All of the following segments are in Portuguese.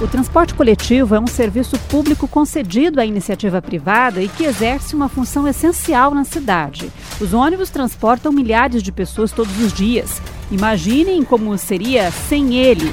O transporte coletivo é um serviço público concedido à iniciativa privada e que exerce uma função essencial na cidade. Os ônibus transportam milhares de pessoas todos os dias. Imaginem como seria sem ele.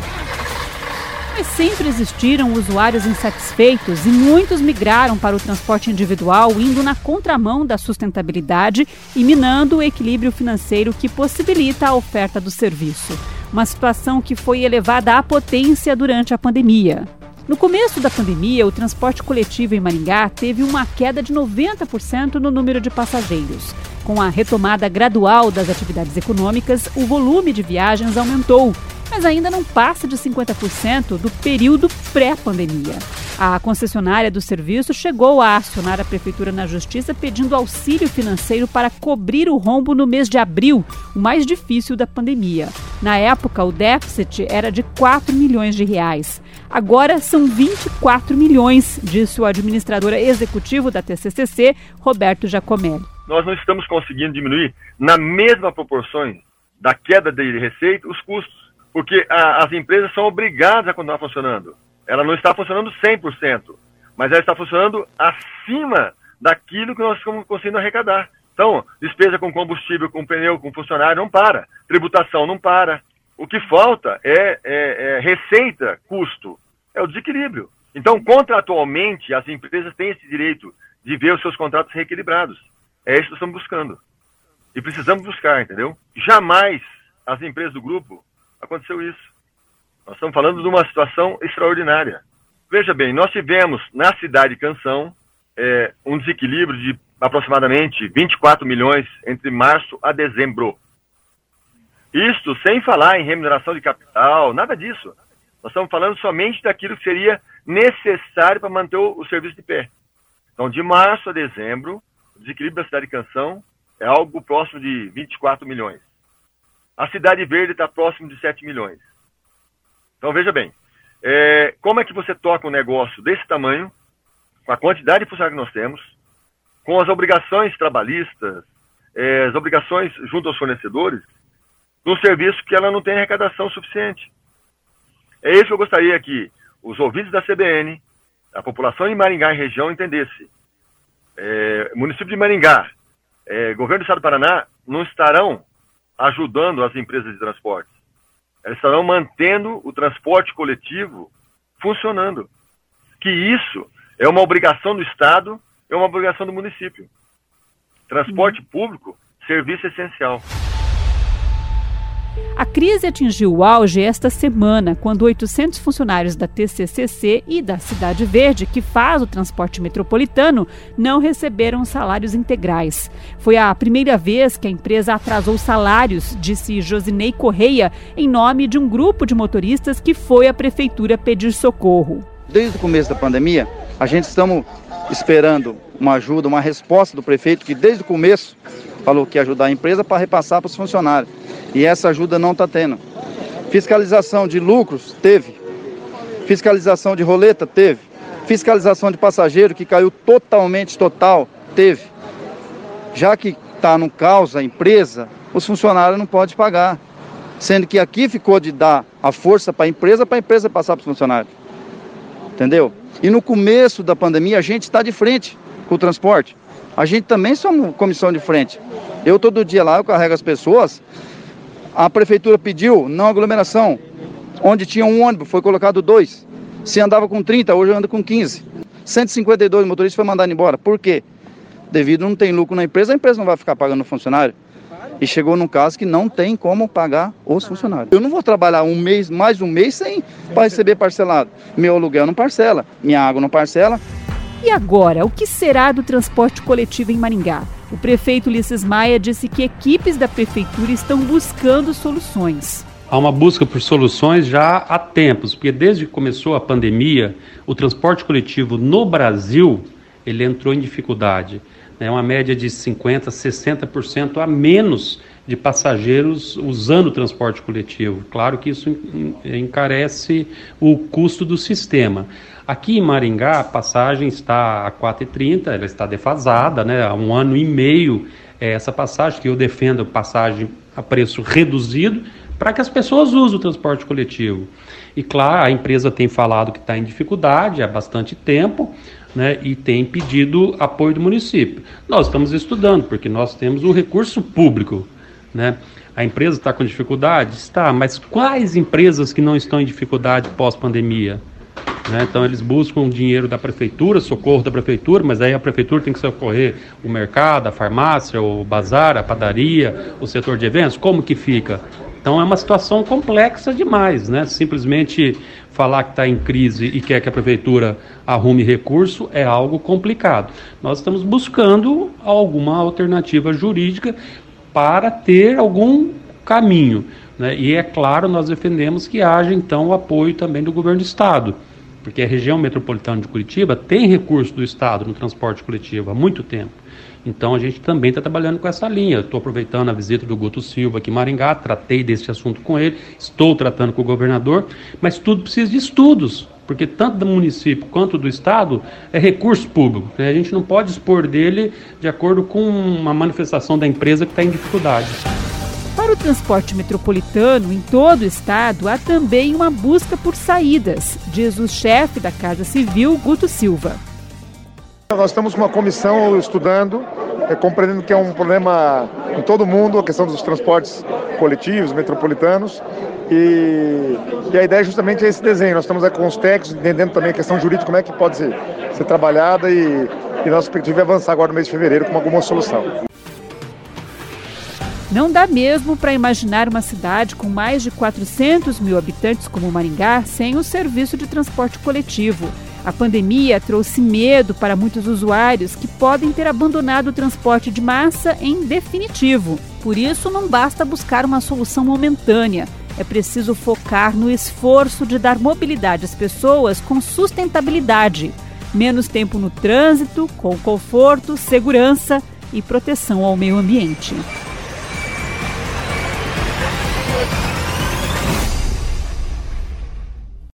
Mas sempre existiram usuários insatisfeitos e muitos migraram para o transporte individual, indo na contramão da sustentabilidade e minando o equilíbrio financeiro que possibilita a oferta do serviço uma situação que foi elevada à potência durante a pandemia. No começo da pandemia, o transporte coletivo em Maringá teve uma queda de 90% no número de passageiros. Com a retomada gradual das atividades econômicas, o volume de viagens aumentou, mas ainda não passa de 50% do período pré-pandemia. A concessionária do serviço chegou a acionar a prefeitura na justiça pedindo auxílio financeiro para cobrir o rombo no mês de abril, o mais difícil da pandemia. Na época, o déficit era de 4 milhões de reais. Agora são 24 milhões, disse o administrador executivo da TCCC, Roberto Giacomelli. Nós não estamos conseguindo diminuir na mesma proporção da queda de receita os custos, porque a, as empresas são obrigadas a continuar funcionando. Ela não está funcionando 100%, mas ela está funcionando acima daquilo que nós estamos conseguindo arrecadar. Então, despesa com combustível, com pneu, com funcionário, não para. Tributação não para. O que falta é, é, é receita, custo. É o desequilíbrio. Então, contratualmente, as empresas têm esse direito de ver os seus contratos reequilibrados. É isso que estamos buscando. E precisamos buscar, entendeu? Jamais as empresas do grupo aconteceu isso. Nós estamos falando de uma situação extraordinária. Veja bem, nós tivemos na cidade de Canção é, um desequilíbrio de aproximadamente 24 milhões entre março a dezembro. Isto sem falar em remuneração de capital, nada disso. Nós estamos falando somente daquilo que seria necessário para manter o, o serviço de pé. Então, de março a dezembro, o desequilíbrio da cidade de Canção é algo próximo de 24 milhões. A cidade verde está próximo de 7 milhões. Então veja bem, é, como é que você toca um negócio desse tamanho, com a quantidade de funcionários que nós temos, com as obrigações trabalhistas, é, as obrigações junto aos fornecedores, num serviço que ela não tem arrecadação suficiente. É isso que eu gostaria que os ouvintes da CBN, a população de Maringá e região entendesse. É, município de Maringá, é, governo do Estado do Paraná, não estarão ajudando as empresas de transporte elas estarão mantendo o transporte coletivo funcionando. Que isso é uma obrigação do Estado, é uma obrigação do município. Transporte uhum. público, serviço essencial. A crise atingiu o auge esta semana, quando 800 funcionários da TCCC e da Cidade Verde, que faz o transporte metropolitano, não receberam salários integrais. Foi a primeira vez que a empresa atrasou salários, disse Josinei Correia, em nome de um grupo de motoristas que foi à prefeitura pedir socorro. Desde o começo da pandemia, a gente estamos esperando uma ajuda, uma resposta do prefeito, que desde o começo falou que ia ajudar a empresa para repassar para os funcionários. E essa ajuda não está tendo. Fiscalização de lucros, teve. Fiscalização de roleta, teve. Fiscalização de passageiro, que caiu totalmente, total, teve. Já que está no caos a empresa, os funcionários não podem pagar. Sendo que aqui ficou de dar a força para a empresa, para a empresa passar para os funcionários. Entendeu? E no começo da pandemia, a gente está de frente com o transporte. A gente também somos comissão de frente. Eu todo dia lá, eu carrego as pessoas, a prefeitura pediu não aglomeração. Onde tinha um ônibus, foi colocado dois. Se andava com 30, hoje anda com 15. 152 motoristas foi mandado embora. Por quê? Devido não tem lucro na empresa, a empresa não vai ficar pagando o funcionário. E chegou num caso que não tem como pagar os funcionários. Eu não vou trabalhar um mês, mais um mês, sem para receber parcelado. Meu aluguel não parcela, minha água não parcela. E agora, o que será do transporte coletivo em Maringá? O prefeito Ulisses Maia disse que equipes da prefeitura estão buscando soluções. Há uma busca por soluções já há tempos, porque desde que começou a pandemia, o transporte coletivo no Brasil ele entrou em dificuldade. É uma média de 50%, 60% a menos de passageiros usando o transporte coletivo. Claro que isso encarece o custo do sistema. Aqui em Maringá, a passagem está a 4,30, ela está defasada, né? há um ano e meio é essa passagem, que eu defendo passagem a preço reduzido, para que as pessoas usem o transporte coletivo. E claro, a empresa tem falado que está em dificuldade há bastante tempo, né, e tem pedido apoio do município. Nós estamos estudando, porque nós temos o recurso público. Né? A empresa está com dificuldade? Está, mas quais empresas que não estão em dificuldade pós-pandemia? Né? Então eles buscam dinheiro da prefeitura, socorro da prefeitura, mas aí a prefeitura tem que socorrer o mercado, a farmácia, o bazar, a padaria, o setor de eventos. Como que fica? Então é uma situação complexa demais, né? Simplesmente falar que está em crise e quer que a prefeitura arrume recurso é algo complicado. Nós estamos buscando alguma alternativa jurídica para ter algum caminho. Né? E é claro, nós defendemos que haja então o apoio também do governo do estado porque a região metropolitana de Curitiba tem recurso do Estado no transporte coletivo há muito tempo. Então a gente também está trabalhando com essa linha. Estou aproveitando a visita do Guto Silva aqui em Maringá, tratei desse assunto com ele, estou tratando com o governador, mas tudo precisa de estudos, porque tanto do município quanto do Estado é recurso público. Né? A gente não pode expor dele de acordo com uma manifestação da empresa que está em dificuldade. Para o transporte metropolitano em todo o estado, há também uma busca por saídas, diz o chefe da Casa Civil, Guto Silva. Nós estamos com uma comissão estudando, é, compreendendo que é um problema em todo mundo, a questão dos transportes coletivos, metropolitanos, e, e, a ideia justamente é esse desenho. Nós estamos com os técnicos, entendendo também a questão jurídica, como é que pode ser, ser trabalhada, e, e nossa perspectiva é avançar agora no mês de fevereiro com alguma solução. Não dá mesmo para imaginar uma cidade com mais de 400 mil habitantes como Maringá sem o serviço de transporte coletivo. A pandemia trouxe medo para muitos usuários que podem ter abandonado o transporte de massa em definitivo. Por isso, não basta buscar uma solução momentânea. É preciso focar no esforço de dar mobilidade às pessoas com sustentabilidade. Menos tempo no trânsito, com conforto, segurança e proteção ao meio ambiente.